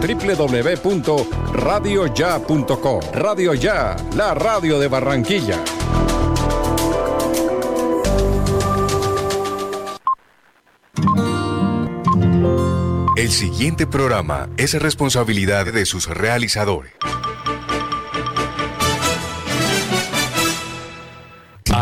www.radioya.com Radio Ya, la radio de Barranquilla. El siguiente programa es responsabilidad de sus realizadores.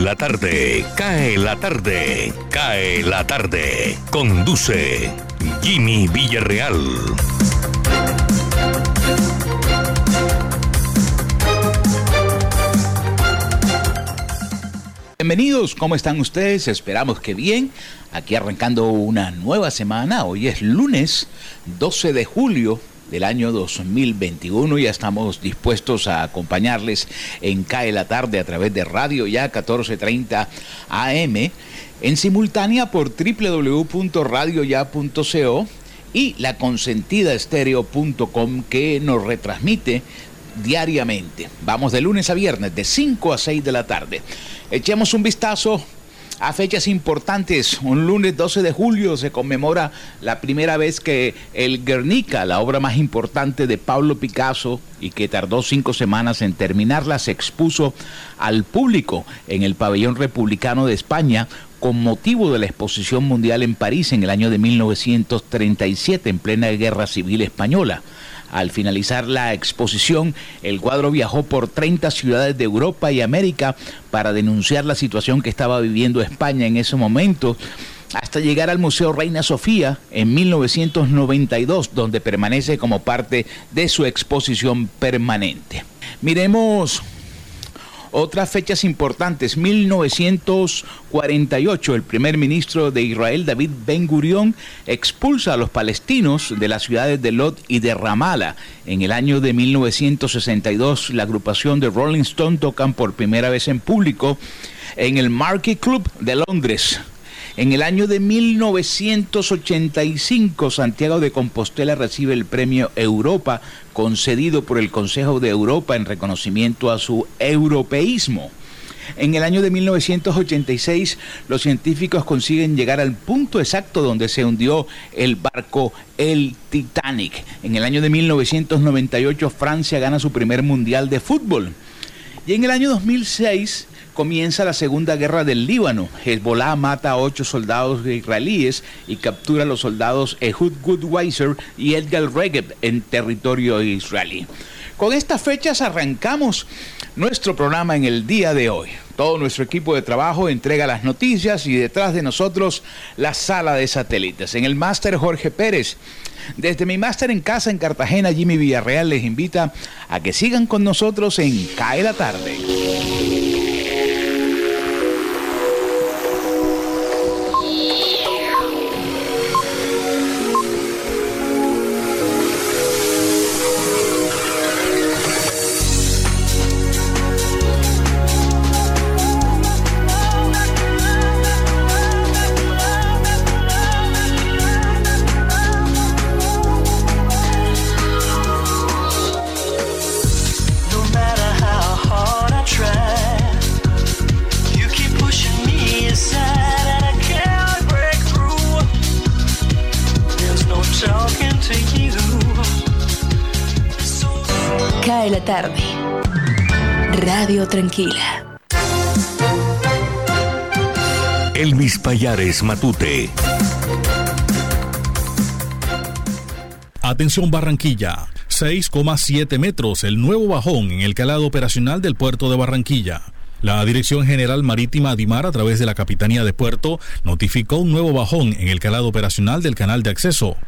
La tarde, cae la tarde, cae la tarde. Conduce Jimmy Villarreal. Bienvenidos, ¿cómo están ustedes? Esperamos que bien. Aquí arrancando una nueva semana. Hoy es lunes 12 de julio del año 2021. Ya estamos dispuestos a acompañarles en CAE la tarde a través de Radio Ya 1430 AM, en simultánea por www.radioya.co y la consentida estéreo.com que nos retransmite diariamente. Vamos de lunes a viernes de 5 a 6 de la tarde. Echemos un vistazo a fechas importantes. Un lunes 12 de julio se conmemora la primera vez que el Guernica, la obra más importante de Pablo Picasso y que tardó cinco semanas en terminarla, se expuso al público en el pabellón republicano de España con motivo de la exposición mundial en París en el año de 1937, en plena guerra civil española. Al finalizar la exposición, el cuadro viajó por 30 ciudades de Europa y América para denunciar la situación que estaba viviendo España en ese momento hasta llegar al Museo Reina Sofía en 1992, donde permanece como parte de su exposición permanente. Miremos otras fechas importantes, 1948, el primer ministro de Israel, David Ben Gurion, expulsa a los palestinos de las ciudades de Lot y de Ramallah. En el año de 1962, la agrupación de Rolling Stone tocan por primera vez en público en el Marquee Club de Londres. En el año de 1985, Santiago de Compostela recibe el premio Europa concedido por el Consejo de Europa en reconocimiento a su europeísmo. En el año de 1986, los científicos consiguen llegar al punto exacto donde se hundió el barco el Titanic. En el año de 1998, Francia gana su primer mundial de fútbol. Y en el año 2006, comienza la Segunda Guerra del Líbano. Hezbollah mata a ocho soldados israelíes y captura a los soldados Ehud Goodweiser y Edgar Regeb en territorio israelí. Con estas fechas arrancamos nuestro programa en el día de hoy. Todo nuestro equipo de trabajo entrega las noticias y detrás de nosotros la sala de satélites. En el máster Jorge Pérez. Desde mi máster en casa en Cartagena, Jimmy Villarreal les invita a que sigan con nosotros en CAE la tarde. tarde. Matute. Atención Barranquilla, 6,7 metros el nuevo bajón en el calado operacional del puerto de Barranquilla. La Dirección General Marítima Adimar, a través de la Capitanía de Puerto, notificó un nuevo bajón en el calado operacional del canal de acceso.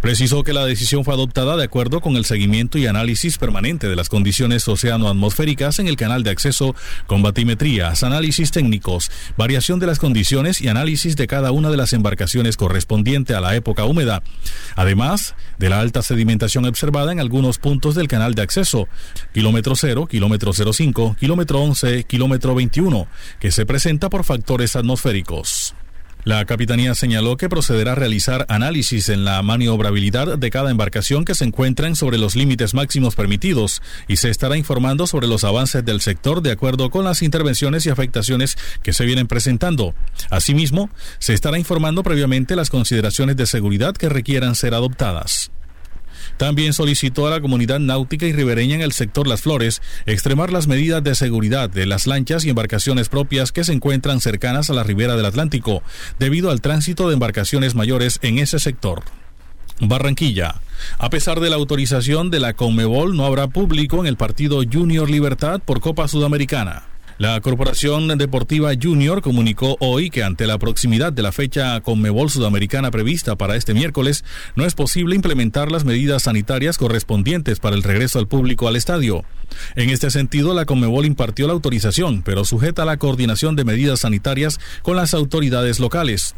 Precisó que la decisión fue adoptada de acuerdo con el seguimiento y análisis permanente de las condiciones oceanoatmosféricas en el canal de acceso, con batimetrías, análisis técnicos, variación de las condiciones y análisis de cada una de las embarcaciones correspondiente a la época húmeda, además de la alta sedimentación observada en algunos puntos del canal de acceso, kilómetro 0, kilómetro 05, kilómetro 11, kilómetro 21, que se presenta por factores atmosféricos. La Capitanía señaló que procederá a realizar análisis en la maniobrabilidad de cada embarcación que se encuentren sobre los límites máximos permitidos y se estará informando sobre los avances del sector de acuerdo con las intervenciones y afectaciones que se vienen presentando. Asimismo, se estará informando previamente las consideraciones de seguridad que requieran ser adoptadas. También solicitó a la comunidad náutica y ribereña en el sector Las Flores extremar las medidas de seguridad de las lanchas y embarcaciones propias que se encuentran cercanas a la ribera del Atlántico, debido al tránsito de embarcaciones mayores en ese sector. Barranquilla. A pesar de la autorización de la Conmebol, no habrá público en el partido Junior Libertad por Copa Sudamericana. La Corporación Deportiva Junior comunicó hoy que ante la proximidad de la fecha Conmebol Sudamericana prevista para este miércoles, no es posible implementar las medidas sanitarias correspondientes para el regreso al público al estadio. En este sentido, la Conmebol impartió la autorización, pero sujeta a la coordinación de medidas sanitarias con las autoridades locales.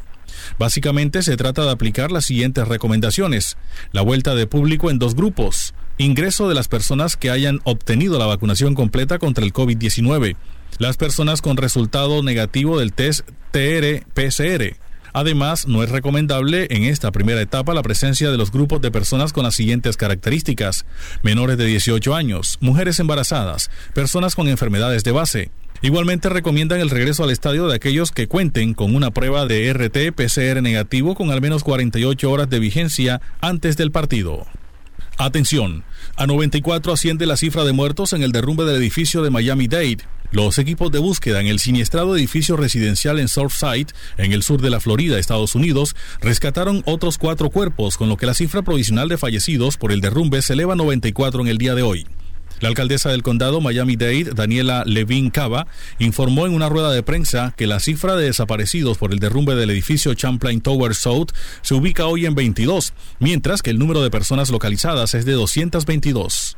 Básicamente se trata de aplicar las siguientes recomendaciones. La vuelta de público en dos grupos. Ingreso de las personas que hayan obtenido la vacunación completa contra el COVID-19 las personas con resultado negativo del test TR-PCR. Además, no es recomendable en esta primera etapa la presencia de los grupos de personas con las siguientes características. Menores de 18 años, mujeres embarazadas, personas con enfermedades de base. Igualmente recomiendan el regreso al estadio de aquellos que cuenten con una prueba de RT-PCR negativo con al menos 48 horas de vigencia antes del partido. Atención, a 94 asciende la cifra de muertos en el derrumbe del edificio de Miami Dade. Los equipos de búsqueda en el siniestrado edificio residencial en Surfside, en el sur de la Florida, Estados Unidos, rescataron otros cuatro cuerpos, con lo que la cifra provisional de fallecidos por el derrumbe se eleva a 94 en el día de hoy. La alcaldesa del condado Miami-Dade, Daniela Levin Cava, informó en una rueda de prensa que la cifra de desaparecidos por el derrumbe del edificio Champlain Tower South se ubica hoy en 22, mientras que el número de personas localizadas es de 222.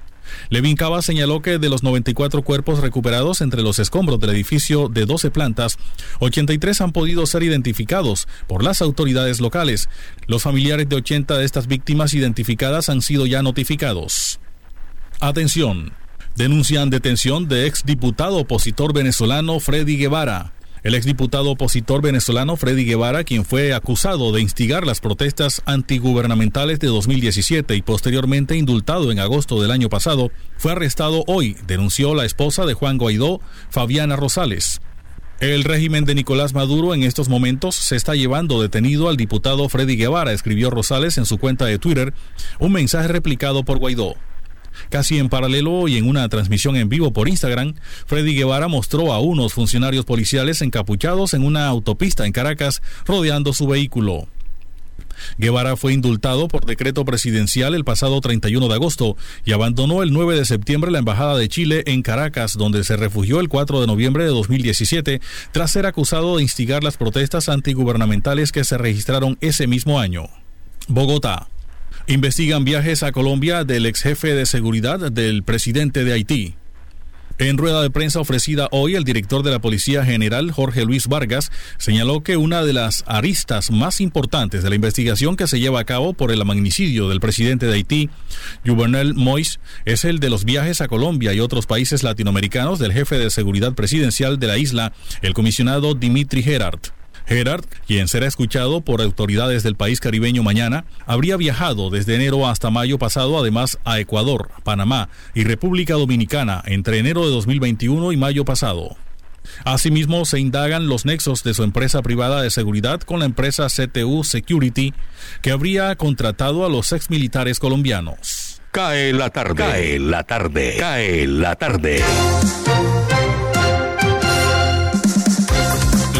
Levin Cava señaló que de los 94 cuerpos recuperados entre los escombros del edificio de 12 plantas, 83 han podido ser identificados por las autoridades locales. Los familiares de 80 de estas víctimas identificadas han sido ya notificados. Atención. Denuncian detención de exdiputado opositor venezolano Freddy Guevara. El exdiputado opositor venezolano Freddy Guevara, quien fue acusado de instigar las protestas antigubernamentales de 2017 y posteriormente indultado en agosto del año pasado, fue arrestado hoy, denunció la esposa de Juan Guaidó, Fabiana Rosales. El régimen de Nicolás Maduro en estos momentos se está llevando detenido al diputado Freddy Guevara, escribió Rosales en su cuenta de Twitter, un mensaje replicado por Guaidó. Casi en paralelo y en una transmisión en vivo por Instagram, Freddy Guevara mostró a unos funcionarios policiales encapuchados en una autopista en Caracas rodeando su vehículo. Guevara fue indultado por decreto presidencial el pasado 31 de agosto y abandonó el 9 de septiembre la Embajada de Chile en Caracas, donde se refugió el 4 de noviembre de 2017 tras ser acusado de instigar las protestas antigubernamentales que se registraron ese mismo año. Bogotá. Investigan viajes a Colombia del ex jefe de seguridad del presidente de Haití. En rueda de prensa ofrecida hoy, el director de la Policía General, Jorge Luis Vargas, señaló que una de las aristas más importantes de la investigación que se lleva a cabo por el magnicidio del presidente de Haití, Juvenel Mois, es el de los viajes a Colombia y otros países latinoamericanos del jefe de seguridad presidencial de la isla, el comisionado Dimitri Gerard. Gerard, quien será escuchado por autoridades del país caribeño mañana, habría viajado desde enero hasta mayo pasado además a Ecuador, Panamá y República Dominicana entre enero de 2021 y mayo pasado. Asimismo, se indagan los nexos de su empresa privada de seguridad con la empresa CTU Security, que habría contratado a los exmilitares colombianos. Cae la tarde, cae la tarde, cae la tarde.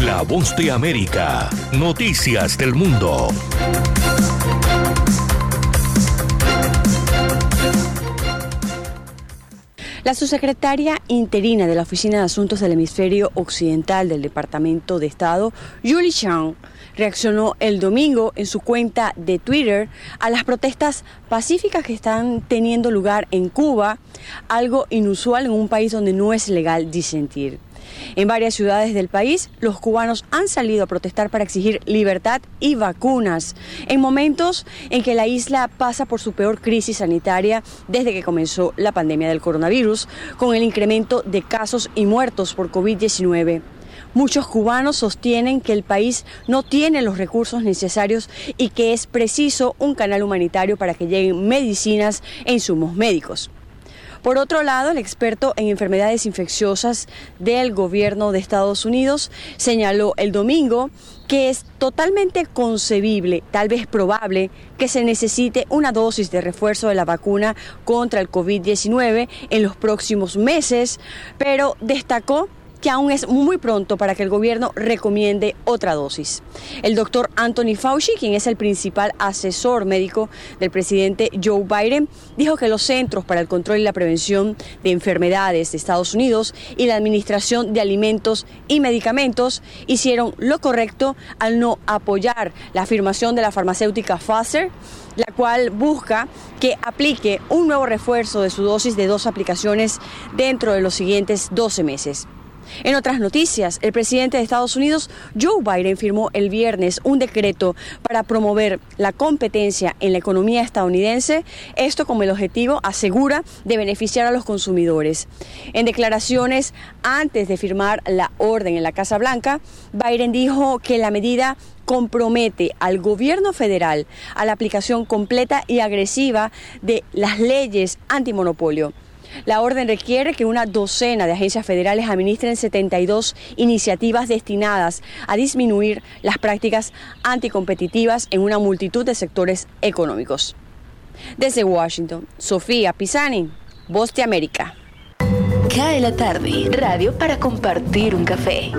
La voz de América. Noticias del mundo. La subsecretaria interina de la Oficina de Asuntos del Hemisferio Occidental del Departamento de Estado, Julie Chang, reaccionó el domingo en su cuenta de Twitter a las protestas pacíficas que están teniendo lugar en Cuba, algo inusual en un país donde no es legal disentir. En varias ciudades del país, los cubanos han salido a protestar para exigir libertad y vacunas, en momentos en que la isla pasa por su peor crisis sanitaria desde que comenzó la pandemia del coronavirus, con el incremento de casos y muertos por COVID-19. Muchos cubanos sostienen que el país no tiene los recursos necesarios y que es preciso un canal humanitario para que lleguen medicinas e insumos médicos. Por otro lado, el experto en enfermedades infecciosas del gobierno de Estados Unidos señaló el domingo que es totalmente concebible, tal vez probable, que se necesite una dosis de refuerzo de la vacuna contra el COVID-19 en los próximos meses, pero destacó que aún es muy pronto para que el gobierno recomiende otra dosis. El doctor Anthony Fauci, quien es el principal asesor médico del presidente Joe Biden, dijo que los Centros para el Control y la Prevención de Enfermedades de Estados Unidos y la Administración de Alimentos y Medicamentos hicieron lo correcto al no apoyar la afirmación de la farmacéutica Pfizer la cual busca que aplique un nuevo refuerzo de su dosis de dos aplicaciones dentro de los siguientes 12 meses. En otras noticias, el presidente de Estados Unidos, Joe Biden, firmó el viernes un decreto para promover la competencia en la economía estadounidense, esto como el objetivo, asegura, de beneficiar a los consumidores. En declaraciones antes de firmar la orden en la Casa Blanca, Biden dijo que la medida compromete al gobierno federal a la aplicación completa y agresiva de las leyes antimonopolio la orden requiere que una docena de agencias federales administren 72 iniciativas destinadas a disminuir las prácticas anticompetitivas en una multitud de sectores económicos. Desde Washington, Sofía Pisani, Voz de América. Cae la tarde, radio para compartir un café.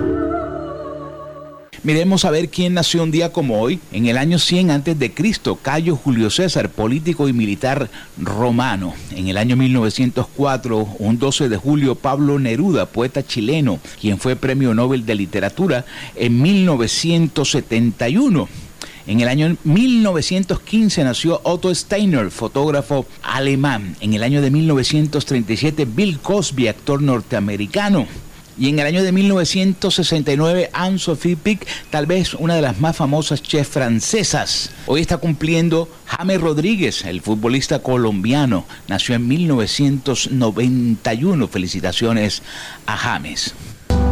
Miremos a ver quién nació un día como hoy, en el año 100 antes de Cristo, Cayo Julio César, político y militar romano. En el año 1904, un 12 de julio, Pablo Neruda, poeta chileno, quien fue Premio Nobel de Literatura en 1971. En el año 1915 nació Otto Steiner, fotógrafo alemán. En el año de 1937, Bill Cosby, actor norteamericano. Y en el año de 1969, Anne-Sophie Pic, tal vez una de las más famosas chefs francesas. Hoy está cumpliendo James Rodríguez, el futbolista colombiano. Nació en 1991. Felicitaciones a James.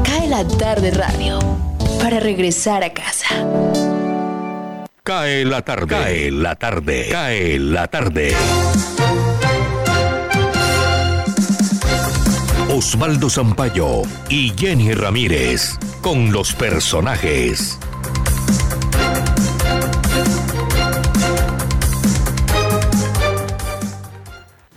Cae la tarde radio para regresar a casa. Cae la tarde. Cae la tarde. Cae la tarde. Osvaldo Zampayo y Jenny Ramírez con los personajes.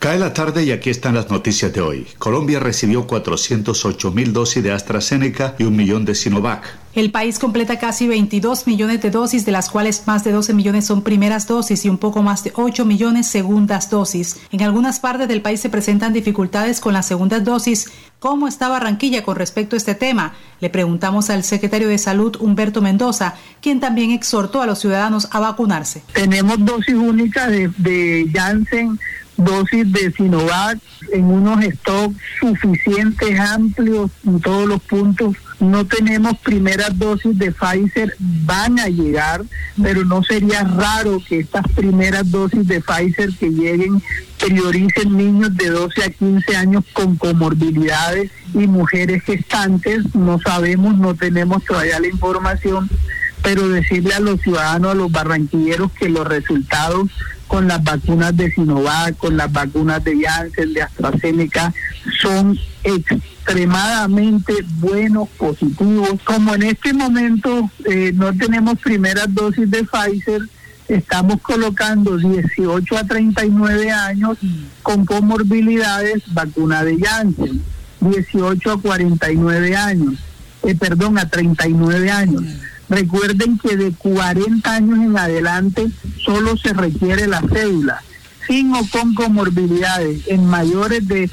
Cae la tarde y aquí están las noticias de hoy. Colombia recibió 408 mil dosis de AstraZeneca y un millón de Sinovac. El país completa casi 22 millones de dosis, de las cuales más de 12 millones son primeras dosis y un poco más de 8 millones segundas dosis. En algunas partes del país se presentan dificultades con las segundas dosis. ¿Cómo está Barranquilla con respecto a este tema? Le preguntamos al secretario de Salud, Humberto Mendoza, quien también exhortó a los ciudadanos a vacunarse. Tenemos dosis únicas de, de Janssen dosis de Sinovac en unos stocks suficientes, amplios en todos los puntos. No tenemos primeras dosis de Pfizer, van a llegar, pero no sería raro que estas primeras dosis de Pfizer que lleguen prioricen niños de 12 a 15 años con comorbilidades y mujeres gestantes. No sabemos, no tenemos todavía la información, pero decirle a los ciudadanos, a los barranquilleros que los resultados con las vacunas de Sinovac, con las vacunas de Janssen, de AstraZeneca, son extremadamente buenos, positivos. Como en este momento eh, no tenemos primeras dosis de Pfizer, estamos colocando 18 a 39 años con comorbilidades vacuna de Janssen, 18 a 49 años, eh, perdón, a 39 años. Recuerden que de 40 años en adelante solo se requiere la cédula, sin o con comorbilidades. En mayores de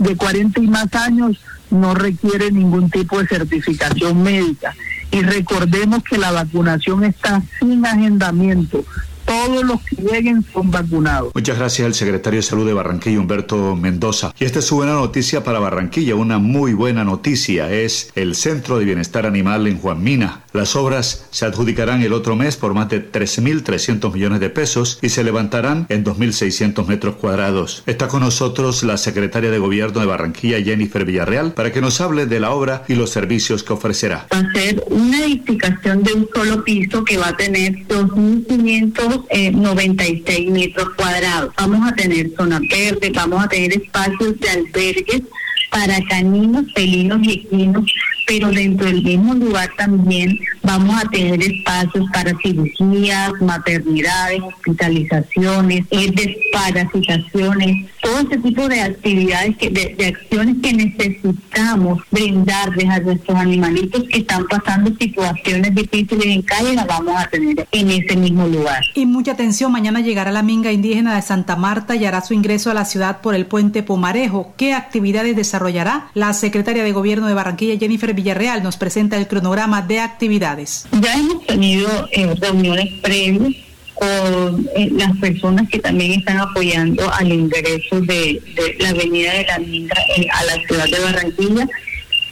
de 40 y más años no requiere ningún tipo de certificación médica. Y recordemos que la vacunación está sin agendamiento todos los que lleguen son vacunados. Muchas gracias al secretario de Salud de Barranquilla, Humberto Mendoza. Y esta es su buena noticia para Barranquilla, una muy buena noticia. Es el Centro de Bienestar Animal en Juan Mina. Las obras se adjudicarán el otro mes por más de 13.300 millones de pesos y se levantarán en 2.600 metros cuadrados. Está con nosotros la secretaria de Gobierno de Barranquilla, Jennifer Villarreal, para que nos hable de la obra y los servicios que ofrecerá. Va a ser una edificación de un solo piso que va a tener 2.500 96 eh, metros cuadrados. Vamos a tener zona verde, vamos a tener espacios de albergues para caninos, felinos y equinos pero dentro del mismo lugar también vamos a tener espacios para cirugías, maternidades, hospitalizaciones, eh, desparasitaciones, todo ese tipo de actividades, que, de, acciones que necesitamos brindarles a nuestros animalitos que están pasando situaciones difíciles en calle, las vamos a tener en ese mismo lugar. Y mucha atención, mañana llegará la minga indígena de Santa Marta y hará su ingreso a la ciudad por el puente Pomarejo. ¿Qué actividades desarrollará? La secretaria de Gobierno de Barranquilla, Jennifer Villarreal nos presenta el cronograma de actividades. Ya hemos tenido eh, reuniones previas con eh, las personas que también están apoyando al ingreso de, la avenida de la Minga eh, a la ciudad de Barranquilla.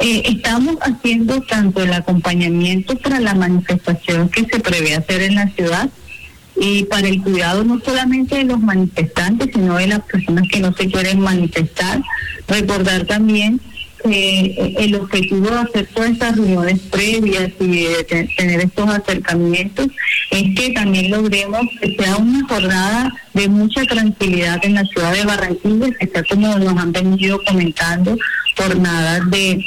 estamos haciendo tanto el acompañamiento para la manifestación que se prevé hacer en la ciudad y para el cuidado no solamente de los manifestantes, sino de las personas que no se quieren manifestar. Recordar también eh, el objetivo de hacer todas estas reuniones previas y de tener estos acercamientos es que también logremos que sea una jornada de mucha tranquilidad en la ciudad de Barranquilla, que sea como nos han venido comentando, jornadas de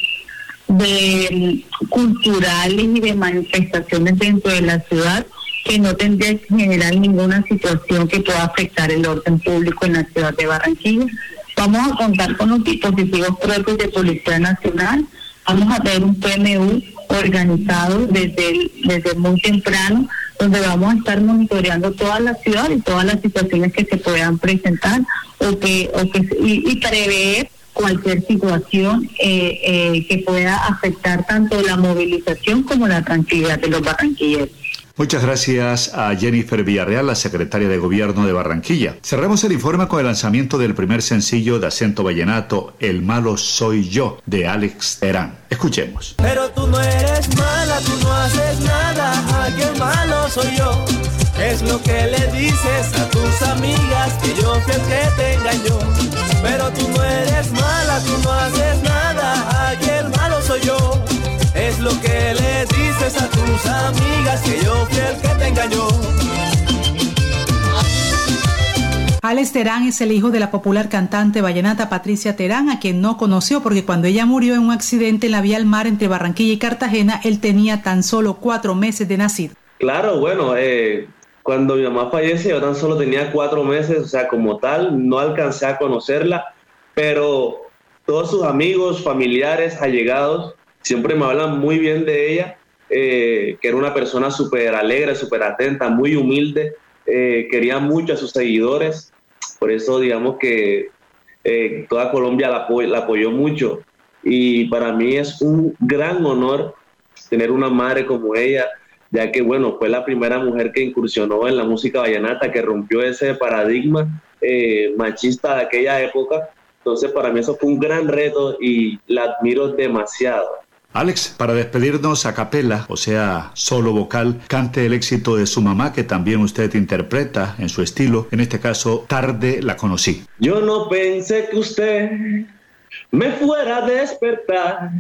de culturales y de manifestaciones dentro de la ciudad que no tendría que generar ninguna situación que pueda afectar el orden público en la ciudad de Barranquilla. Vamos a contar con los dispositivos propios de Policía Nacional. Vamos a tener un PMU organizado desde, desde muy temprano, donde vamos a estar monitoreando toda la ciudad y todas las situaciones que se puedan presentar o que, o que y, prever cualquier situación eh, eh, que pueda afectar tanto la movilización como la tranquilidad de los barranquilleros. Muchas gracias a Jennifer Villarreal, la secretaria de Gobierno de Barranquilla. Cerramos el informe con el lanzamiento del primer sencillo de acento vallenato, El malo soy yo, de Alex Terán. Escuchemos. Pero tú no eres mala, tú no haces nada, ay, qué malo soy yo. Es lo que le dices a tus amigas, que yo fui que te engañó. Pero tú no eres mala, tú no haces nada, tus amigas que yo fui el que te engañó. Alex Terán es el hijo de la popular cantante vallenata Patricia Terán, a quien no conoció porque cuando ella murió en un accidente en la vía al mar entre Barranquilla y Cartagena, él tenía tan solo cuatro meses de nacido. Claro, bueno, eh, cuando mi mamá fallece yo tan solo tenía cuatro meses, o sea, como tal, no alcancé a conocerla, pero todos sus amigos, familiares, allegados, siempre me hablan muy bien de ella, eh, que era una persona súper alegre, súper atenta, muy humilde, eh, quería mucho a sus seguidores, por eso digamos que eh, toda Colombia la, la apoyó mucho y para mí es un gran honor tener una madre como ella, ya que bueno, fue la primera mujer que incursionó en la música vallenata, que rompió ese paradigma machista de aquella época. Entonces para mí eso fue un gran reto y la admiro demasiado. Alex, para despedirnos a capela, o sea, solo vocal, cante el éxito de su mamá que también usted interpreta en su estilo. En este caso, Tarde la conocí. Yo no pensé que usted me fuera a despertar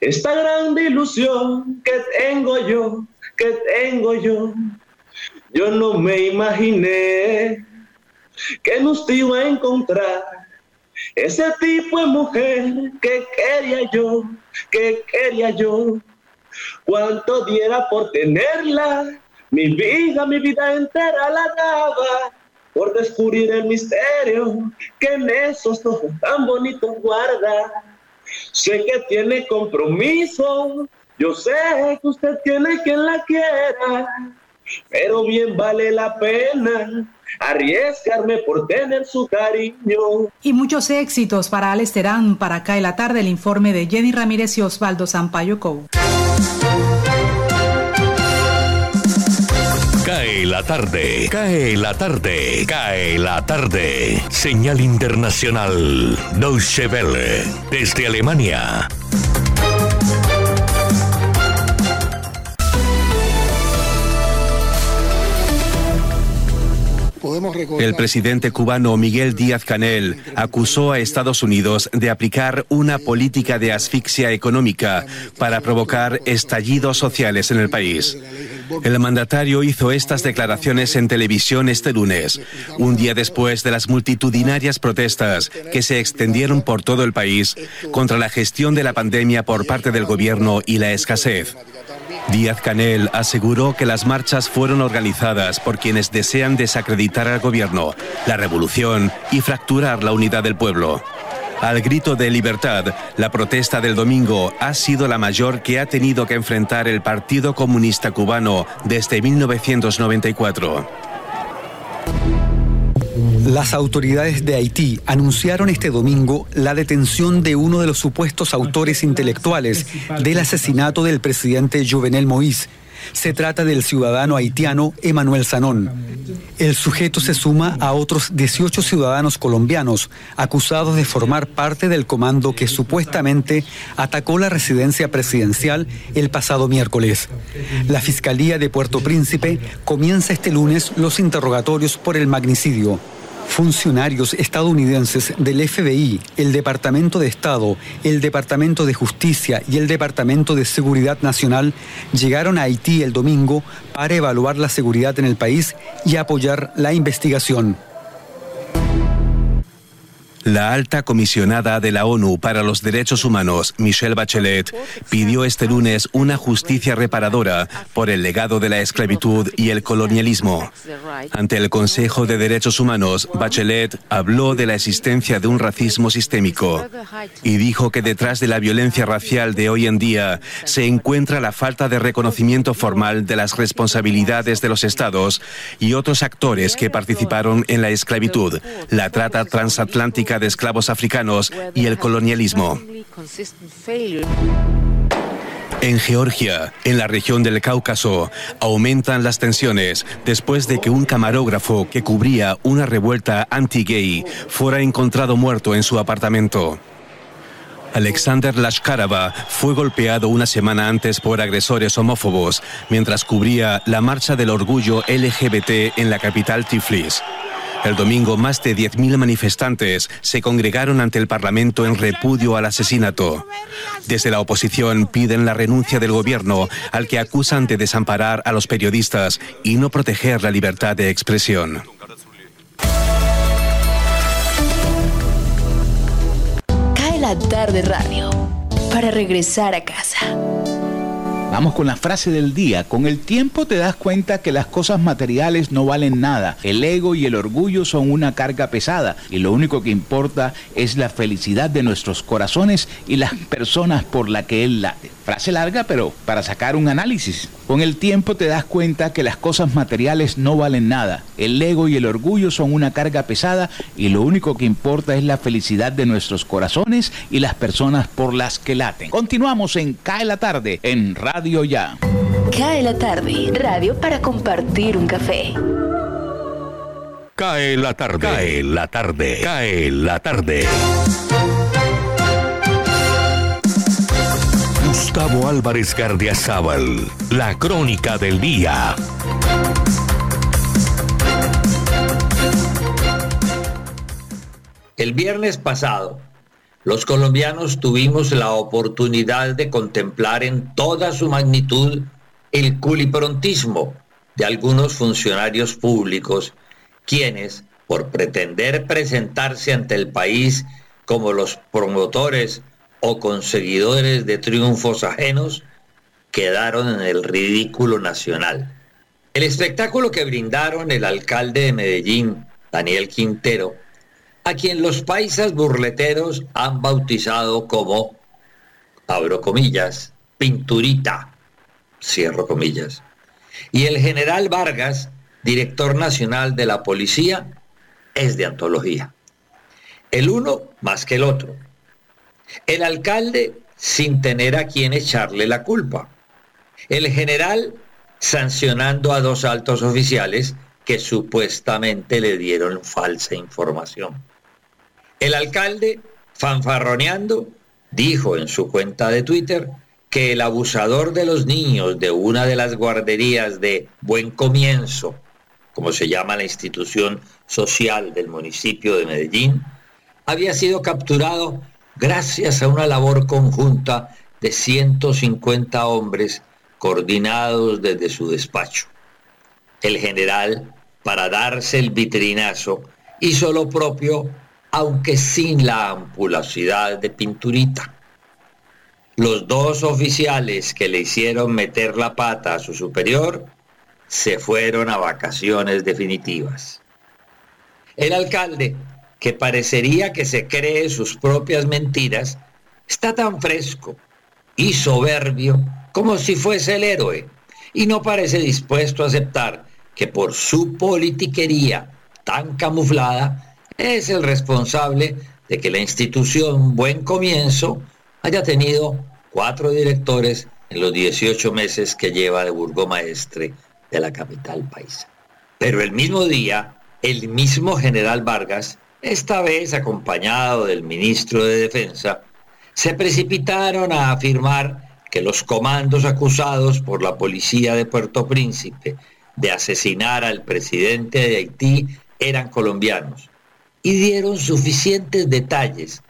esta gran ilusión que tengo yo, que tengo yo. Yo no me imaginé que nos iba a encontrar ese tipo de mujer que quería yo que quería yo. Cuánto diera por tenerla, mi vida, mi vida entera la daba por descubrir el misterio que en esos ojos tan bonitos guarda. Sé que tiene compromiso, yo sé que usted tiene quien la quiera, pero bien vale la pena arriesgarme por tener su cariño. Y muchos éxitos para Alex Terán, para Cae la Tarde, el informe de Jenny Ramírez y Osvaldo Sampaio Cou. Cae la tarde, cae la tarde, cae la tarde. Señal internacional, Deutsche Welle, desde Alemania. El presidente cubano Miguel Díaz Canel acusó a Estados Unidos de aplicar una política de asfixia económica para provocar estallidos sociales en el país. El mandatario hizo estas declaraciones en televisión este lunes, un día después de las multitudinarias protestas que se extendieron por todo el país contra la gestión de la pandemia por parte del gobierno y la escasez. Díaz Canel aseguró que las marchas fueron organizadas por quienes desean desacreditar al gobierno, la revolución y fracturar la unidad del pueblo. Al grito de libertad, la protesta del domingo ha sido la mayor que ha tenido que enfrentar el Partido Comunista Cubano desde 1994. Las autoridades de Haití anunciaron este domingo la detención de uno de los supuestos autores intelectuales del asesinato del presidente Jovenel Moïse. Se trata del ciudadano haitiano Emanuel Sanón. El sujeto se suma a otros 18 ciudadanos colombianos acusados de formar parte del comando que supuestamente atacó la residencia presidencial el pasado miércoles. La Fiscalía de Puerto Príncipe comienza este lunes los interrogatorios por el magnicidio. Funcionarios estadounidenses del FBI, el Departamento de Estado, el Departamento de Justicia y el Departamento de Seguridad Nacional llegaron a Haití el domingo para evaluar la seguridad en el país y apoyar la investigación. La alta comisionada de la ONU para los Derechos Humanos, Michelle Bachelet, pidió este lunes una justicia reparadora por el legado de la esclavitud y el colonialismo. Ante el Consejo de Derechos Humanos, Bachelet habló de la existencia de un racismo sistémico y dijo que detrás de la violencia racial de hoy en día se encuentra la falta de reconocimiento formal de las responsabilidades de los estados y otros actores que participaron en la esclavitud, la trata transatlántica de esclavos africanos y el colonialismo. En Georgia, en la región del Cáucaso, aumentan las tensiones después de que un camarógrafo que cubría una revuelta anti-gay fuera encontrado muerto en su apartamento. Alexander Lashkarova fue golpeado una semana antes por agresores homófobos mientras cubría la marcha del orgullo LGBT en la capital Tiflis. El domingo, más de 10.000 manifestantes se congregaron ante el Parlamento en repudio al asesinato. Desde la oposición piden la renuncia del gobierno, al que acusan de desamparar a los periodistas y no proteger la libertad de expresión. Cae la tarde radio para regresar a casa. Vamos con la frase del día. Con el tiempo te das cuenta que las cosas materiales no valen nada. El ego y el orgullo son una carga pesada y lo único que importa es la felicidad de nuestros corazones y las personas por las que él late. Frase larga, pero para sacar un análisis. Con el tiempo te das cuenta que las cosas materiales no valen nada. El ego y el orgullo son una carga pesada y lo único que importa es la felicidad de nuestros corazones y las personas por las que laten. Continuamos en Cae la tarde en Radio Ya. Cae la tarde, radio para compartir un café. Cae la tarde, cae la tarde, cae la tarde. Gustavo Álvarez Gardiazabal, la crónica del día. El viernes pasado, los colombianos tuvimos la oportunidad de contemplar en toda su magnitud el culiprontismo de algunos funcionarios públicos, quienes, por pretender presentarse ante el país como los promotores o conseguidores de triunfos ajenos, quedaron en el ridículo nacional. El espectáculo que brindaron el alcalde de Medellín, Daniel Quintero, a quien los paisas burleteros han bautizado como, abro comillas, pinturita, cierro comillas, y el general Vargas, director nacional de la policía, es de antología. El uno más que el otro. El alcalde sin tener a quien echarle la culpa. El general sancionando a dos altos oficiales que supuestamente le dieron falsa información. El alcalde, fanfarroneando, dijo en su cuenta de Twitter que el abusador de los niños de una de las guarderías de Buen Comienzo, como se llama la institución social del municipio de Medellín, había sido capturado gracias a una labor conjunta de 150 hombres coordinados desde su despacho. El general, para darse el vitrinazo, hizo lo propio, aunque sin la ampulosidad de pinturita. Los dos oficiales que le hicieron meter la pata a su superior se fueron a vacaciones definitivas. El alcalde, que parecería que se cree sus propias mentiras, está tan fresco y soberbio como si fuese el héroe y no parece dispuesto a aceptar que por su politiquería tan camuflada es el responsable de que la institución Buen Comienzo haya tenido cuatro directores en los 18 meses que lleva de burgomaestre de la capital paisa. Pero el mismo día, el mismo general Vargas, esta vez acompañado del ministro de Defensa, se precipitaron a afirmar que los comandos acusados por la policía de Puerto Príncipe de asesinar al presidente de Haití eran colombianos y dieron suficientes detalles,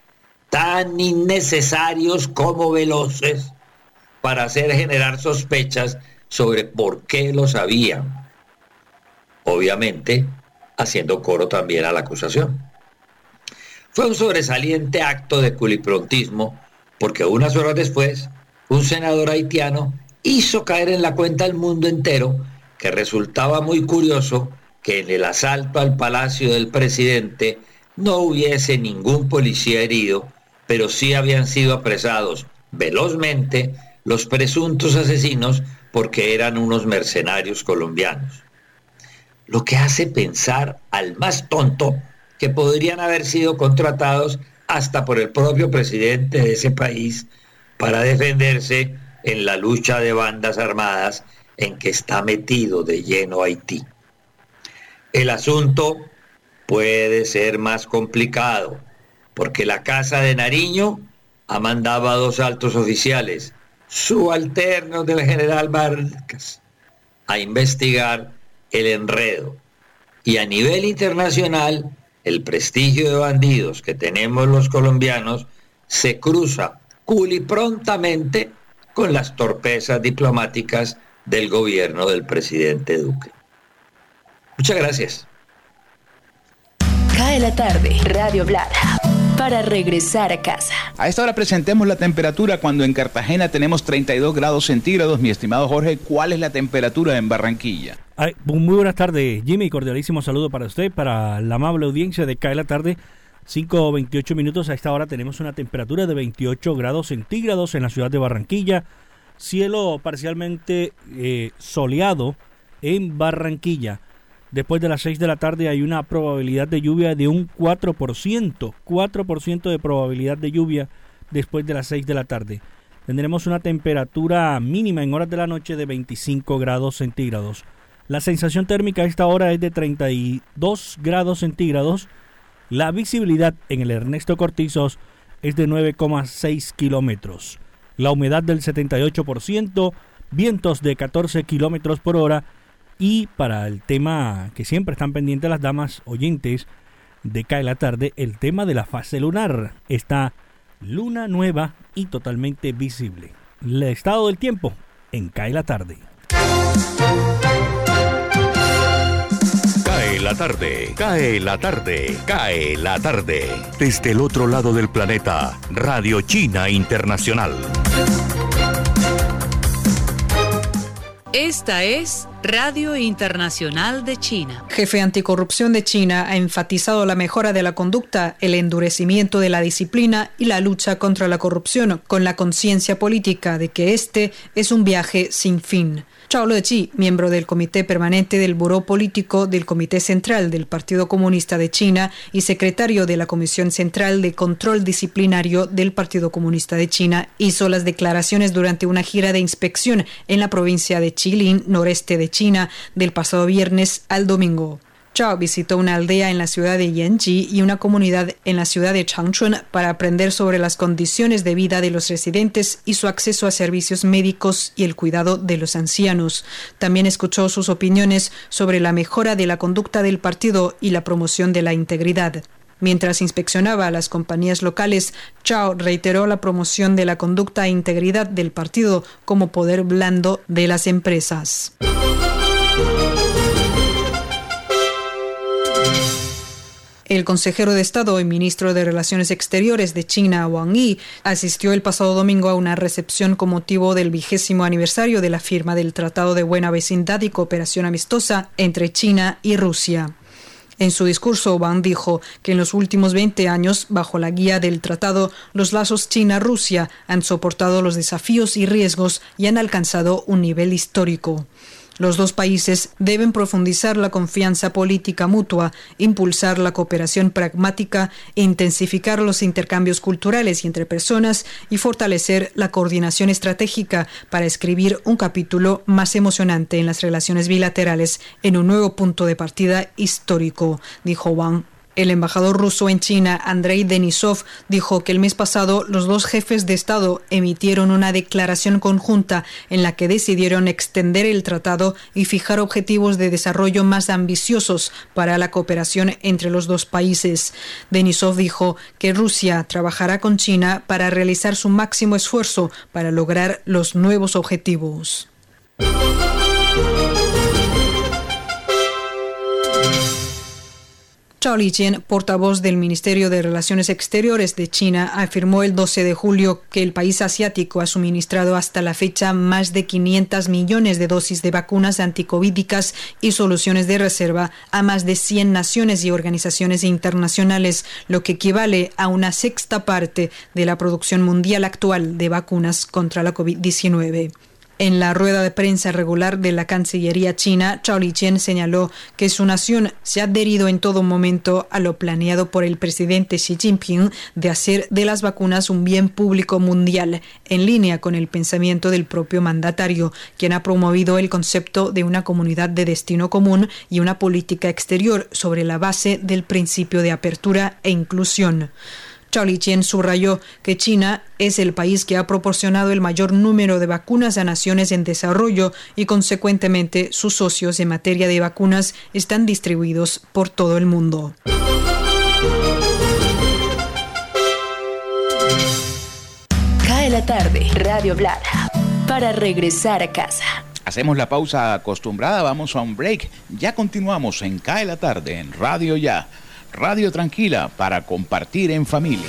tan innecesarios como veloces, para hacer generar sospechas sobre por qué lo sabían. Obviamente, haciendo coro también a la acusación. Fue un sobresaliente acto de culiprontismo porque unas horas después, un senador haitiano hizo caer en la cuenta al mundo entero que resultaba muy curioso que en el asalto al palacio del presidente no hubiese ningún policía herido, pero sí habían sido apresados velozmente los presuntos asesinos porque eran unos mercenarios colombianos. Lo que hace pensar al más tonto que podrían haber sido contratados hasta por el propio presidente de ese país para defenderse en la lucha de bandas armadas en que está metido de lleno Haití. El asunto puede ser más complicado, porque la Casa de Nariño ha mandado a dos altos oficiales, subalternos del general Vargas, a investigar el enredo. Y a nivel internacional, el prestigio de bandidos que tenemos los colombianos se cruza culiprontamente con las torpezas diplomáticas del gobierno del presidente Duque. Muchas gracias. Cae la tarde, Radio Blada, para regresar a casa. A esta hora presentemos la temperatura cuando en Cartagena tenemos 32 grados centígrados. Mi estimado Jorge, ¿cuál es la temperatura en Barranquilla? Muy buenas tardes, Jimmy. Cordialísimo saludo para usted, para la amable audiencia de Cae la tarde. 5.28 minutos. A esta hora tenemos una temperatura de 28 grados centígrados en la ciudad de Barranquilla cielo parcialmente eh, soleado en Barranquilla. Después de las 6 de la tarde hay una probabilidad de lluvia de un 4%, 4% de probabilidad de lluvia después de las 6 de la tarde. Tendremos una temperatura mínima en horas de la noche de 25 grados centígrados. La sensación térmica a esta hora es de 32 grados centígrados. La visibilidad en el Ernesto Cortizos es de 9,6 kilómetros la humedad del 78%, vientos de 14 kilómetros por hora y para el tema que siempre están pendientes las damas oyentes de Cae la Tarde, el tema de la fase lunar. Está luna nueva y totalmente visible. El estado del tiempo en Cae la Tarde. La tarde, cae la tarde, cae la tarde. Desde el otro lado del planeta, Radio China Internacional. Esta es Radio Internacional de China. Jefe anticorrupción de China ha enfatizado la mejora de la conducta, el endurecimiento de la disciplina y la lucha contra la corrupción, con la conciencia política de que este es un viaje sin fin. Chao Lechi, miembro del Comité Permanente del Buró Político del Comité Central del Partido Comunista de China y secretario de la Comisión Central de Control Disciplinario del Partido Comunista de China, hizo las declaraciones durante una gira de inspección en la provincia de Jilin, noreste de China, del pasado viernes al domingo. Chao visitó una aldea en la ciudad de Yanji y una comunidad en la ciudad de Changchun para aprender sobre las condiciones de vida de los residentes y su acceso a servicios médicos y el cuidado de los ancianos. También escuchó sus opiniones sobre la mejora de la conducta del partido y la promoción de la integridad. Mientras inspeccionaba a las compañías locales, Chao reiteró la promoción de la conducta e integridad del partido como poder blando de las empresas. El consejero de Estado y ministro de Relaciones Exteriores de China, Wang Yi, asistió el pasado domingo a una recepción con motivo del vigésimo aniversario de la firma del Tratado de Buena Vecindad y Cooperación Amistosa entre China y Rusia. En su discurso, Wang dijo que en los últimos 20 años, bajo la guía del tratado, los lazos China-Rusia han soportado los desafíos y riesgos y han alcanzado un nivel histórico. Los dos países deben profundizar la confianza política mutua, impulsar la cooperación pragmática, intensificar los intercambios culturales y entre personas y fortalecer la coordinación estratégica para escribir un capítulo más emocionante en las relaciones bilaterales en un nuevo punto de partida histórico, dijo Wang el embajador ruso en China, Andrei Denisov, dijo que el mes pasado los dos jefes de Estado emitieron una declaración conjunta en la que decidieron extender el tratado y fijar objetivos de desarrollo más ambiciosos para la cooperación entre los dos países. Denisov dijo que Rusia trabajará con China para realizar su máximo esfuerzo para lograr los nuevos objetivos. Zhao Lijian, portavoz del Ministerio de Relaciones Exteriores de China, afirmó el 12 de julio que el país asiático ha suministrado hasta la fecha más de 500 millones de dosis de vacunas anticovídicas y soluciones de reserva a más de 100 naciones y organizaciones internacionales, lo que equivale a una sexta parte de la producción mundial actual de vacunas contra la COVID-19. En la rueda de prensa regular de la Cancillería china, Chao Lijian señaló que su nación se ha adherido en todo momento a lo planeado por el presidente Xi Jinping de hacer de las vacunas un bien público mundial, en línea con el pensamiento del propio mandatario, quien ha promovido el concepto de una comunidad de destino común y una política exterior sobre la base del principio de apertura e inclusión. Chao Lijian subrayó que China es el país que ha proporcionado el mayor número de vacunas a naciones en desarrollo y consecuentemente sus socios en materia de vacunas están distribuidos por todo el mundo. Cae la tarde, Radio Blada, para regresar a casa. Hacemos la pausa acostumbrada, vamos a un break. Ya continuamos en Cae la tarde en Radio Ya Radio Tranquila para compartir en familia.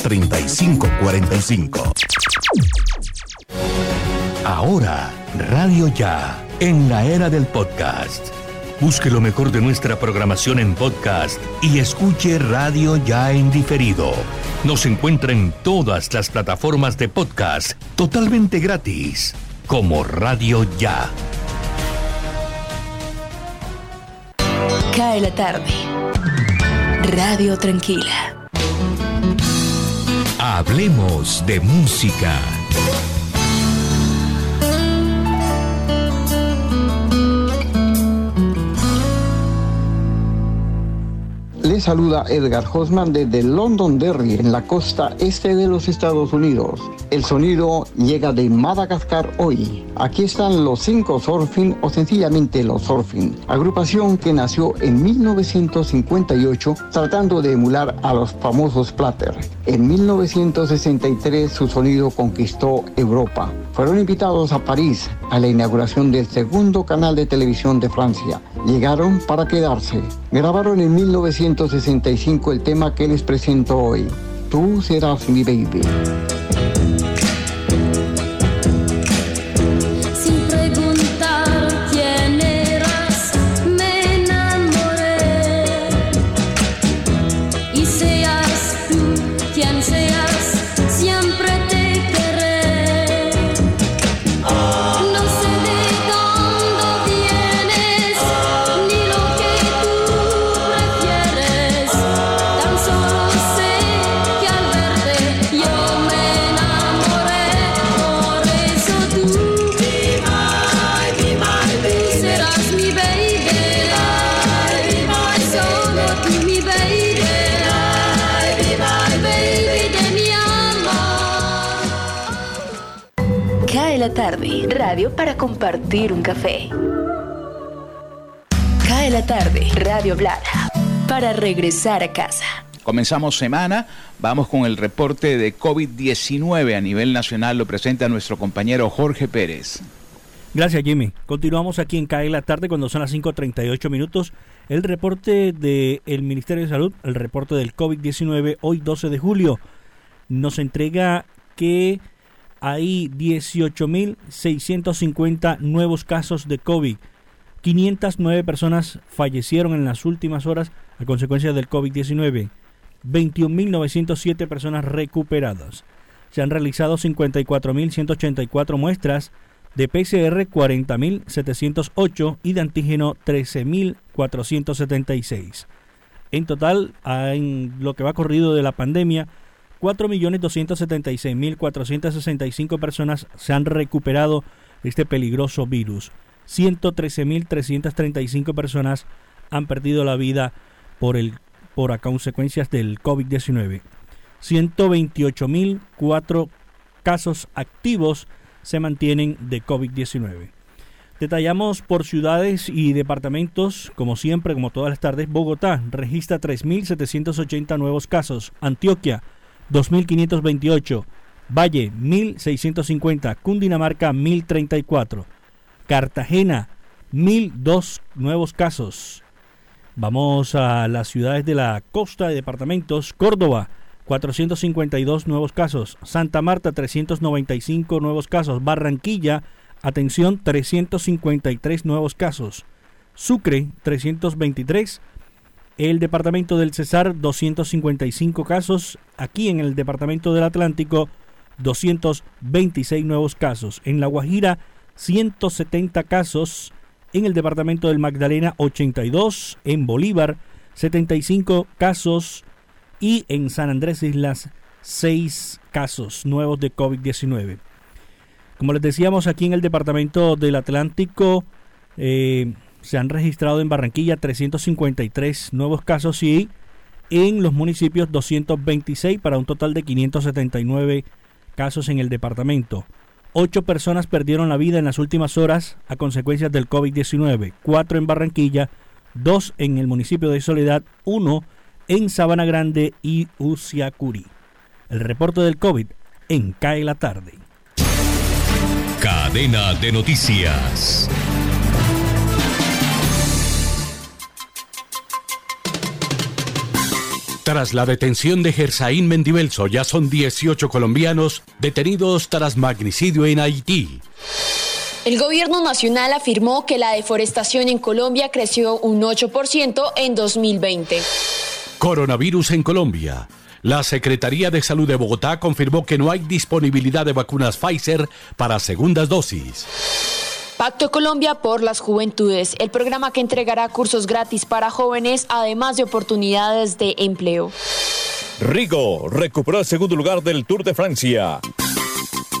3545. Ahora, Radio Ya, en la era del podcast. Busque lo mejor de nuestra programación en podcast y escuche Radio Ya en diferido. Nos encuentra en todas las plataformas de podcast totalmente gratis, como Radio Ya. Cae la tarde. Radio Tranquila. Hablemos de música. Le saluda Edgar Hosman desde Londonderry, en la costa este de los Estados Unidos. El sonido llega de Madagascar hoy. Aquí están los cinco Surfing o sencillamente los Surfing, agrupación que nació en 1958 tratando de emular a los famosos Platter. En 1963 su sonido conquistó Europa. Fueron invitados a París a la inauguración del segundo canal de televisión de Francia. Llegaron para quedarse. Grabaron en 1965 el tema que les presento hoy. Tú serás mi baby. La tarde. Radio para compartir un café. Cae la tarde. Radio Blada. Para regresar a casa. Comenzamos semana, vamos con el reporte de COVID-19 a nivel nacional, lo presenta nuestro compañero Jorge Pérez. Gracias, Jimmy. Continuamos aquí en CAE la tarde cuando son las 5.38 minutos. El reporte del Ministerio de Salud, el reporte del COVID-19, hoy 12 de julio, nos entrega que hay 18.650 nuevos casos de COVID. 509 personas fallecieron en las últimas horas a consecuencia del COVID-19. 21.907 personas recuperadas. Se han realizado 54.184 muestras de PCR 40.708 y de antígeno 13.476. En total, en lo que va corrido de la pandemia, 4.276.465 personas se han recuperado de este peligroso virus. 113.335 personas han perdido la vida por, el, por a consecuencias del COVID-19. 128.004 casos activos se mantienen de COVID-19. Detallamos por ciudades y departamentos, como siempre, como todas las tardes. Bogotá registra 3.780 nuevos casos. Antioquia, 2.528. Valle, 1.650. Cundinamarca, 1.034. Cartagena, 1.002 nuevos casos. Vamos a las ciudades de la costa de departamentos. Córdoba, 452 nuevos casos. Santa Marta, 395 nuevos casos. Barranquilla, atención, 353 nuevos casos. Sucre, 323. El departamento del Cesar, 255 casos. Aquí en el departamento del Atlántico, 226 nuevos casos. En La Guajira, 170 casos. En el departamento del Magdalena, 82. En Bolívar, 75 casos. Y en San Andrés Islas, 6 casos nuevos de COVID-19. Como les decíamos, aquí en el departamento del Atlántico eh, se han registrado en Barranquilla 353 nuevos casos y en los municipios 226 para un total de 579 casos en el departamento. Ocho personas perdieron la vida en las últimas horas a consecuencias del COVID-19, cuatro en Barranquilla, dos en el municipio de Soledad, uno en Sabana Grande y Uciacuri. El reporte del COVID en CAE la tarde. Cadena de noticias. Tras la detención de Gersaín Mendibelso, ya son 18 colombianos detenidos tras magnicidio en Haití. El gobierno nacional afirmó que la deforestación en Colombia creció un 8% en 2020. Coronavirus en Colombia. La Secretaría de Salud de Bogotá confirmó que no hay disponibilidad de vacunas Pfizer para segundas dosis. Pacto Colombia por las Juventudes, el programa que entregará cursos gratis para jóvenes, además de oportunidades de empleo. Rigo recuperó el segundo lugar del Tour de Francia.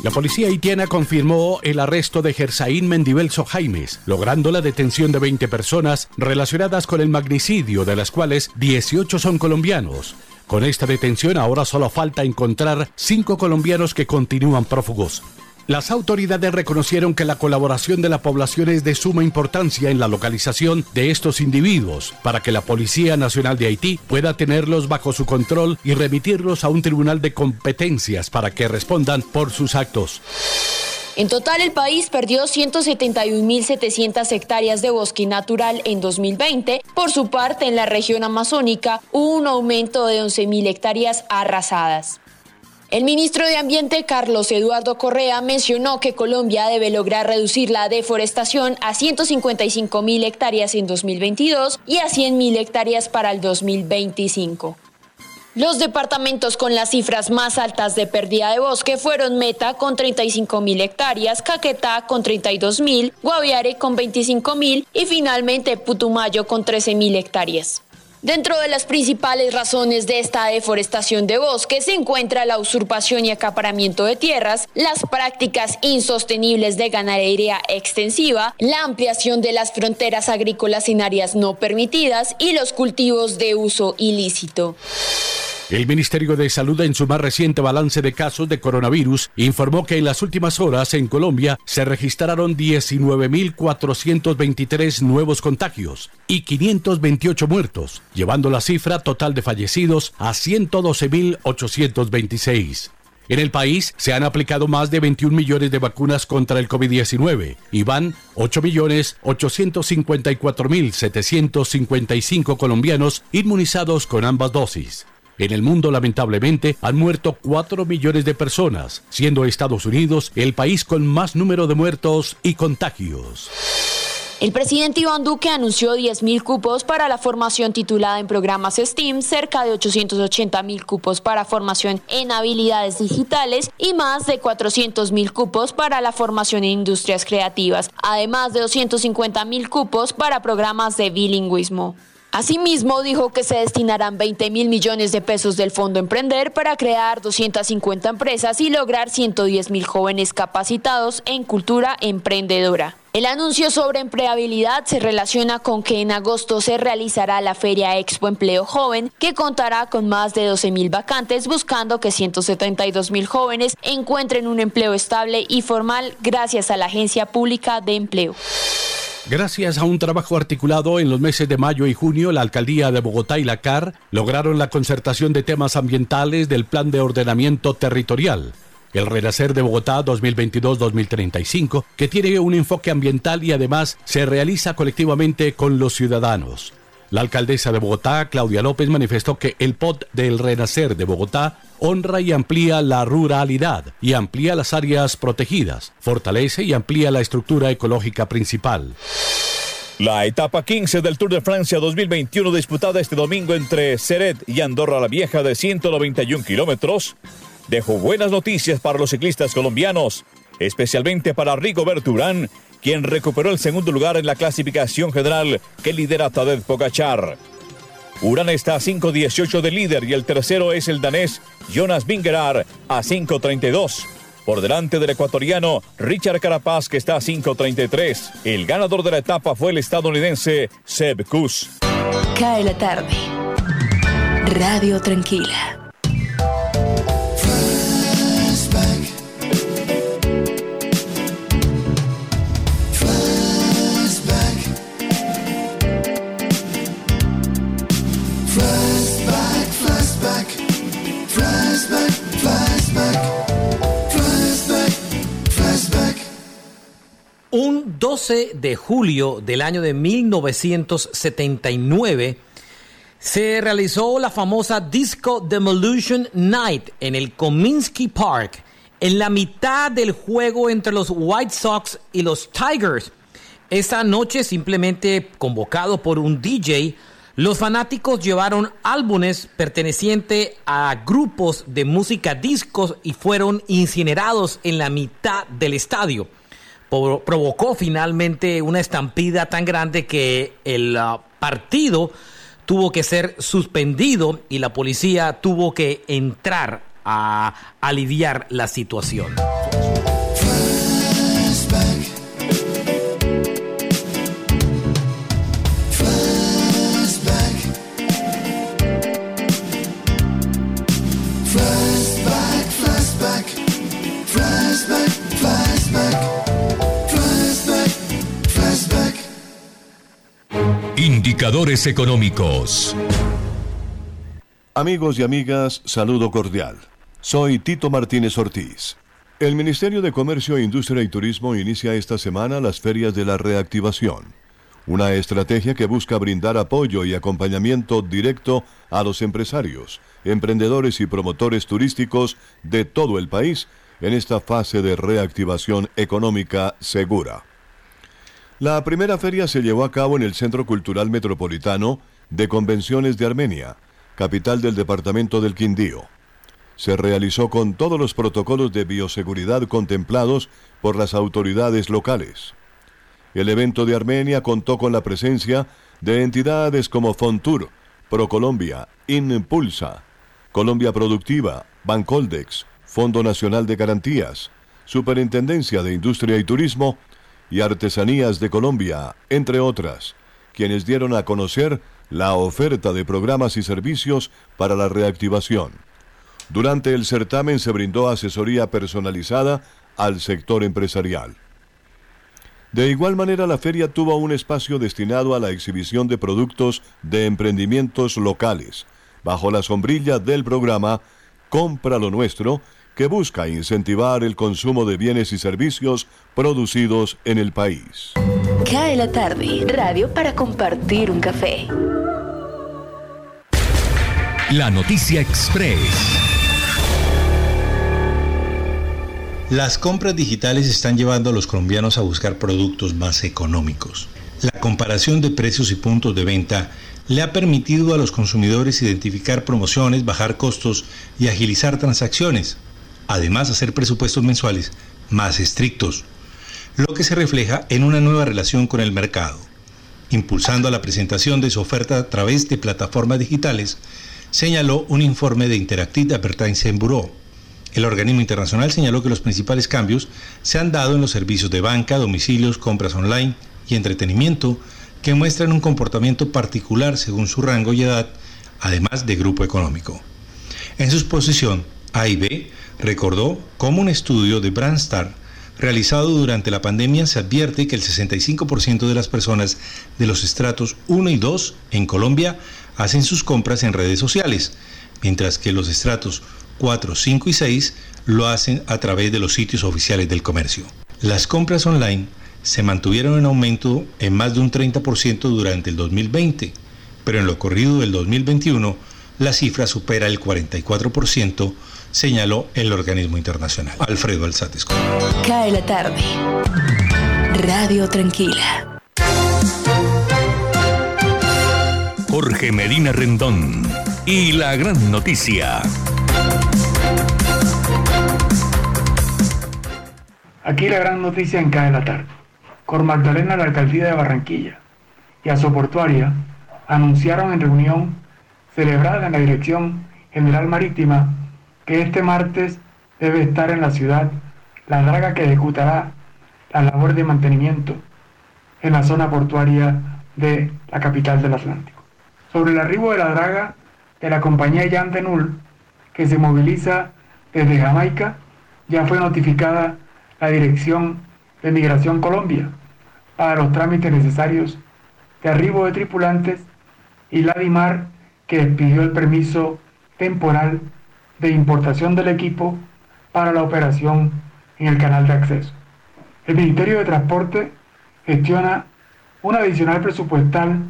La policía haitiana confirmó el arresto de Gersaín Mendibelso Jaimes, logrando la detención de 20 personas relacionadas con el magnicidio, de las cuales 18 son colombianos. Con esta detención ahora solo falta encontrar cinco colombianos que continúan prófugos. Las autoridades reconocieron que la colaboración de la población es de suma importancia en la localización de estos individuos para que la Policía Nacional de Haití pueda tenerlos bajo su control y remitirlos a un tribunal de competencias para que respondan por sus actos. En total, el país perdió 171.700 hectáreas de bosque natural en 2020. Por su parte, en la región amazónica hubo un aumento de 11.000 hectáreas arrasadas. El ministro de Ambiente, Carlos Eduardo Correa, mencionó que Colombia debe lograr reducir la deforestación a 155 mil hectáreas en 2022 y a 100 mil hectáreas para el 2025. Los departamentos con las cifras más altas de pérdida de bosque fueron Meta con 35 mil hectáreas, Caquetá con 32 mil, Guaviare con 25 mil y finalmente Putumayo con 13 mil hectáreas. Dentro de las principales razones de esta deforestación de bosques se encuentra la usurpación y acaparamiento de tierras, las prácticas insostenibles de ganadería extensiva, la ampliación de las fronteras agrícolas en áreas no permitidas y los cultivos de uso ilícito. El Ministerio de Salud en su más reciente balance de casos de coronavirus informó que en las últimas horas en Colombia se registraron 19.423 nuevos contagios y 528 muertos, llevando la cifra total de fallecidos a 112.826. En el país se han aplicado más de 21 millones de vacunas contra el COVID-19 y van 8.854.755 colombianos inmunizados con ambas dosis. En el mundo, lamentablemente, han muerto 4 millones de personas, siendo Estados Unidos el país con más número de muertos y contagios. El presidente Iván Duque anunció 10.000 cupos para la formación titulada en programas STEAM, cerca de 880.000 cupos para formación en habilidades digitales y más de 400.000 cupos para la formación en industrias creativas, además de 250.000 cupos para programas de bilingüismo. Asimismo, dijo que se destinarán 20 mil millones de pesos del Fondo Emprender para crear 250 empresas y lograr 110 mil jóvenes capacitados en cultura emprendedora. El anuncio sobre empleabilidad se relaciona con que en agosto se realizará la Feria Expo Empleo Joven, que contará con más de 12 mil vacantes, buscando que 172 mil jóvenes encuentren un empleo estable y formal gracias a la Agencia Pública de Empleo. Gracias a un trabajo articulado en los meses de mayo y junio, la Alcaldía de Bogotá y la CAR lograron la concertación de temas ambientales del Plan de Ordenamiento Territorial, el Renacer de Bogotá 2022-2035, que tiene un enfoque ambiental y además se realiza colectivamente con los ciudadanos. La alcaldesa de Bogotá, Claudia López, manifestó que el POT del Renacer de Bogotá honra y amplía la ruralidad y amplía las áreas protegidas, fortalece y amplía la estructura ecológica principal. La etapa 15 del Tour de Francia 2021 disputada este domingo entre Seret y Andorra la Vieja de 191 kilómetros dejó buenas noticias para los ciclistas colombianos, especialmente para Rigobert Urán, quien recuperó el segundo lugar en la clasificación general que lidera Tadej Pogachar. Urán está a 5.18 de líder y el tercero es el danés Jonas Vingegaard a 5.32. Por delante del ecuatoriano Richard Carapaz que está a 5.33. El ganador de la etapa fue el estadounidense Seb Kuss. Cae la tarde. Radio Tranquila. 12 de julio del año de 1979 se realizó la famosa Disco Demolition Night en el Kominsky Park, en la mitad del juego entre los White Sox y los Tigers. Esa noche, simplemente convocado por un DJ, los fanáticos llevaron álbumes pertenecientes a grupos de música discos y fueron incinerados en la mitad del estadio provocó finalmente una estampida tan grande que el ah, partido tuvo que ser suspendido y la policía tuvo que entrar a aliviar la situación. Indicadores económicos. Amigos y amigas, saludo cordial. Soy Tito Martínez Ortiz. El Ministerio de Comercio, Industria y Turismo inicia esta semana las ferias de la reactivación, una estrategia que busca brindar apoyo y acompañamiento directo a los empresarios, emprendedores y promotores turísticos de todo el país en esta fase de reactivación económica segura. La primera feria se llevó a cabo en el Centro Cultural Metropolitano de Convenciones de Armenia, capital del departamento del Quindío. Se realizó con todos los protocolos de bioseguridad contemplados por las autoridades locales. El evento de Armenia contó con la presencia de entidades como Fontur, Procolombia, Impulsa, Colombia Productiva, Bancoldex, Fondo Nacional de Garantías, Superintendencia de Industria y Turismo y Artesanías de Colombia, entre otras, quienes dieron a conocer la oferta de programas y servicios para la reactivación. Durante el certamen se brindó asesoría personalizada al sector empresarial. De igual manera, la feria tuvo un espacio destinado a la exhibición de productos de emprendimientos locales, bajo la sombrilla del programa Compra lo Nuestro, que busca incentivar el consumo de bienes y servicios producidos en el país. Cae la tarde, radio para compartir un café. La noticia express. Las compras digitales están llevando a los colombianos a buscar productos más económicos. La comparación de precios y puntos de venta le ha permitido a los consumidores identificar promociones, bajar costos y agilizar transacciones además hacer presupuestos mensuales más estrictos, lo que se refleja en una nueva relación con el mercado. Impulsando la presentación de su oferta a través de plataformas digitales, señaló un informe de Interactive Advertising Bureau. El organismo internacional señaló que los principales cambios se han dado en los servicios de banca, domicilios, compras online y entretenimiento, que muestran un comportamiento particular según su rango y edad, además de grupo económico. En su exposición, AIB recordó cómo un estudio de Brandstar realizado durante la pandemia se advierte que el 65% de las personas de los estratos 1 y 2 en Colombia hacen sus compras en redes sociales, mientras que los estratos 4, 5 y 6 lo hacen a través de los sitios oficiales del comercio. Las compras online se mantuvieron en aumento en más de un 30% durante el 2020, pero en lo corrido del 2021 la cifra supera el 44%, señaló el organismo internacional. Alfredo Alzatesco. Cae la tarde. Radio Tranquila. Jorge Medina Rendón y la gran noticia. Aquí la gran noticia en Cae la tarde. Cor Magdalena, la alcaldía de Barranquilla y Asoportuaria anunciaron en reunión celebrada en la Dirección General Marítima que este martes debe estar en la ciudad la draga que ejecutará la labor de mantenimiento en la zona portuaria de la capital del Atlántico. Sobre el arribo de la draga de la compañía Jan de que se moviliza desde Jamaica, ya fue notificada la Dirección de Migración Colombia para los trámites necesarios de arribo de tripulantes y la DIMAR que pidió el permiso temporal de importación del equipo para la operación en el canal de acceso. El Ministerio de Transporte gestiona un adicional presupuestal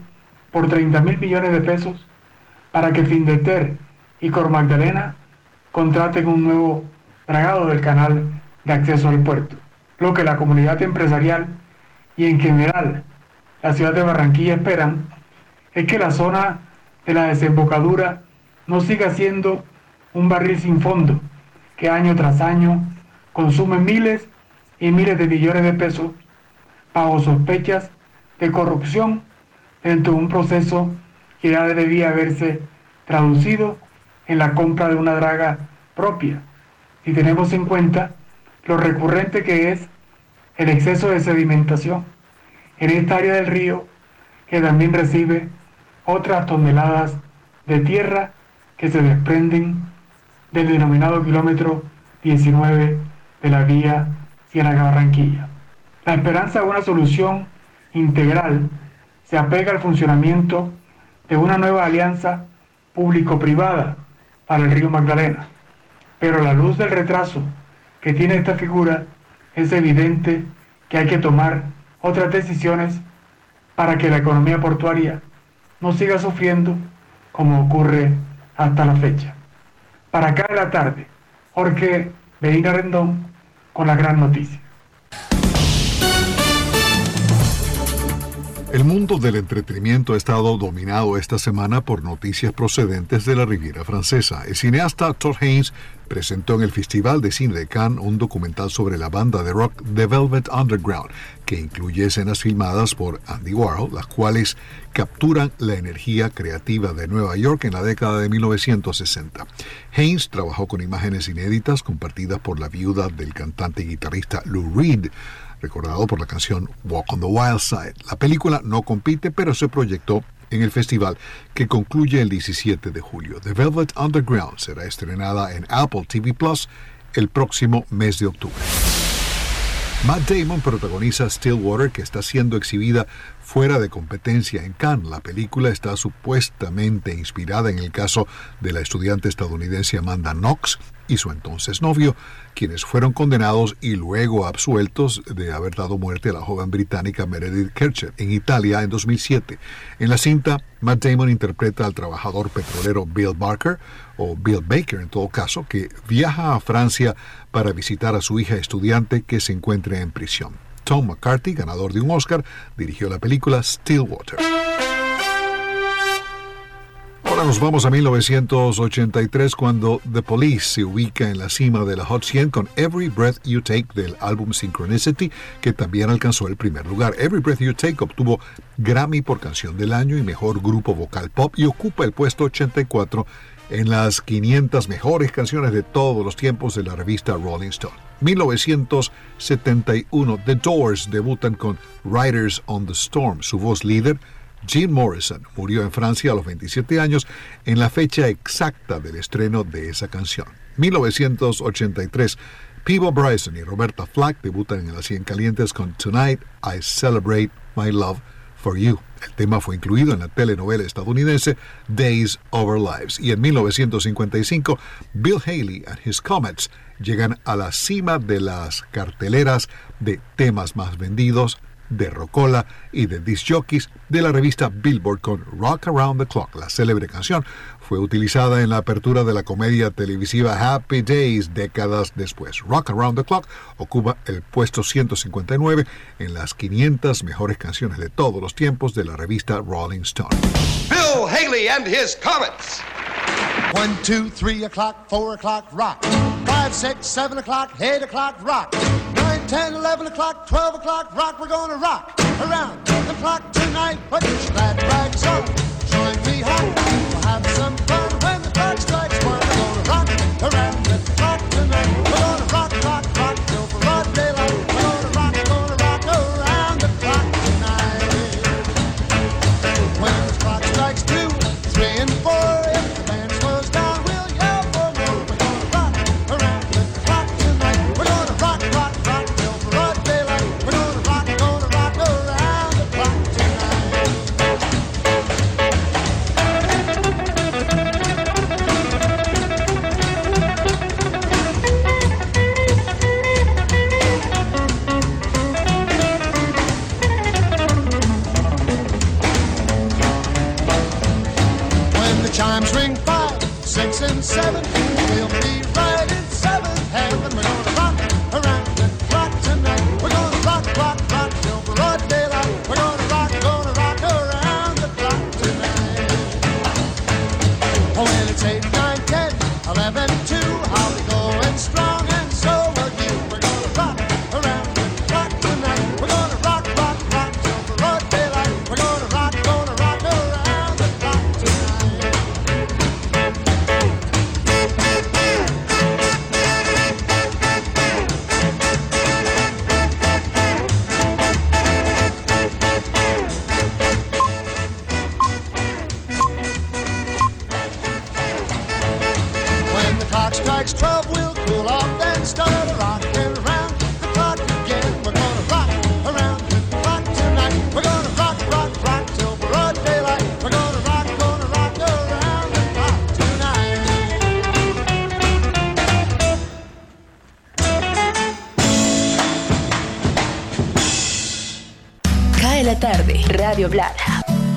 por 30 mil millones de pesos para que Findeter y Cor Magdalena contraten un nuevo dragado del canal de acceso al puerto. Lo que la comunidad empresarial y en general la ciudad de Barranquilla esperan es que la zona de la desembocadura no siga siendo un barril sin fondo que año tras año consume miles y miles de millones de pesos bajo sospechas de corrupción dentro de un proceso que ya debía haberse traducido en la compra de una draga propia, si tenemos en cuenta lo recurrente que es el exceso de sedimentación en esta área del río que también recibe otras toneladas de tierra que se desprenden del denominado kilómetro 19 de la vía Ciénaga-Barranquilla. La esperanza de una solución integral se apega al funcionamiento de una nueva alianza público-privada para el río Magdalena. Pero a la luz del retraso que tiene esta figura, es evidente que hay que tomar otras decisiones para que la economía portuaria no siga sufriendo como ocurre hasta la fecha. Para acá de la tarde, Jorge Medina Rendón con la gran noticia. El mundo del entretenimiento ha estado dominado esta semana por noticias procedentes de la Riviera Francesa. El cineasta Todd Haynes presentó en el Festival de Cine de Cannes un documental sobre la banda de rock The Velvet Underground, que incluye escenas filmadas por Andy Warhol, las cuales capturan la energía creativa de Nueva York en la década de 1960. Haynes trabajó con imágenes inéditas compartidas por la viuda del cantante y guitarrista Lou Reed recordado por la canción Walk on the Wild Side. La película no compite, pero se proyectó en el festival que concluye el 17 de julio. The Velvet Underground será estrenada en Apple TV Plus el próximo mes de octubre. Matt Damon protagoniza Stillwater, que está siendo exhibida fuera de competencia en Cannes. La película está supuestamente inspirada en el caso de la estudiante estadounidense Amanda Knox y su entonces novio, quienes fueron condenados y luego absueltos de haber dado muerte a la joven británica Meredith Kercher en Italia en 2007. En la cinta, Matt Damon interpreta al trabajador petrolero Bill Barker, o Bill Baker en todo caso, que viaja a Francia para visitar a su hija estudiante que se encuentra en prisión. Tom McCarthy, ganador de un Oscar, dirigió la película Stillwater. Ahora nos vamos a 1983 cuando The Police se ubica en la cima de la Hot 100 con Every Breath You Take del álbum Synchronicity que también alcanzó el primer lugar. Every Breath You Take obtuvo Grammy por canción del año y mejor grupo vocal pop y ocupa el puesto 84 en las 500 mejores canciones de todos los tiempos de la revista Rolling Stone. 1971, The Doors debutan con Riders on the Storm. Su voz líder, Jim Morrison, murió en Francia a los 27 años en la fecha exacta del estreno de esa canción. 1983, Peebo Bryson y Roberta Flack debutan en las 100 calientes con Tonight I Celebrate My Love for You. El tema fue incluido en la telenovela estadounidense Days Over Lives. Y en 1955, Bill Haley and His Comets llegan a la cima de las carteleras de temas más vendidos de Rocola y de disc jockeys de la revista Billboard con Rock Around the Clock. La célebre canción fue utilizada en la apertura de la comedia televisiva Happy Days décadas después. Rock Around the Clock ocupa el puesto 159 en las 500 mejores canciones de todos los tiempos de la revista Rolling Stone. Bill Haley and his Comets. One, two, three o'clock, four o'clock, rock. Five, six, seven o'clock, eight o'clock, rock. Nine, ten, eleven o'clock, twelve o'clock, rock. We're gonna rock around the clock tonight. Put your glad rags on, join me home. We'll have some fun when the clock strikes one. We're gonna rock around the clock tonight.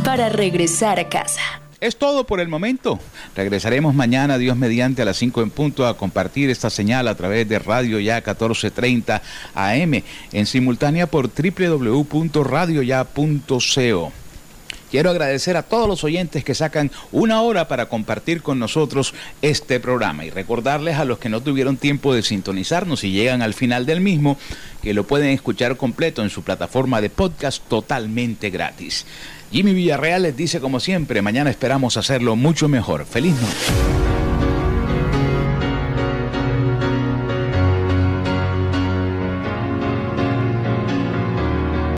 Para regresar a casa. Es todo por el momento. Regresaremos mañana, Dios mediante, a las 5 en punto a compartir esta señal a través de Radio Ya 1430 AM en simultánea por www.radioya.co. Quiero agradecer a todos los oyentes que sacan una hora para compartir con nosotros este programa y recordarles a los que no tuvieron tiempo de sintonizarnos y llegan al final del mismo que lo pueden escuchar completo en su plataforma de podcast totalmente gratis. Jimmy Villarreal les dice como siempre, mañana esperamos hacerlo mucho mejor. Feliz noche.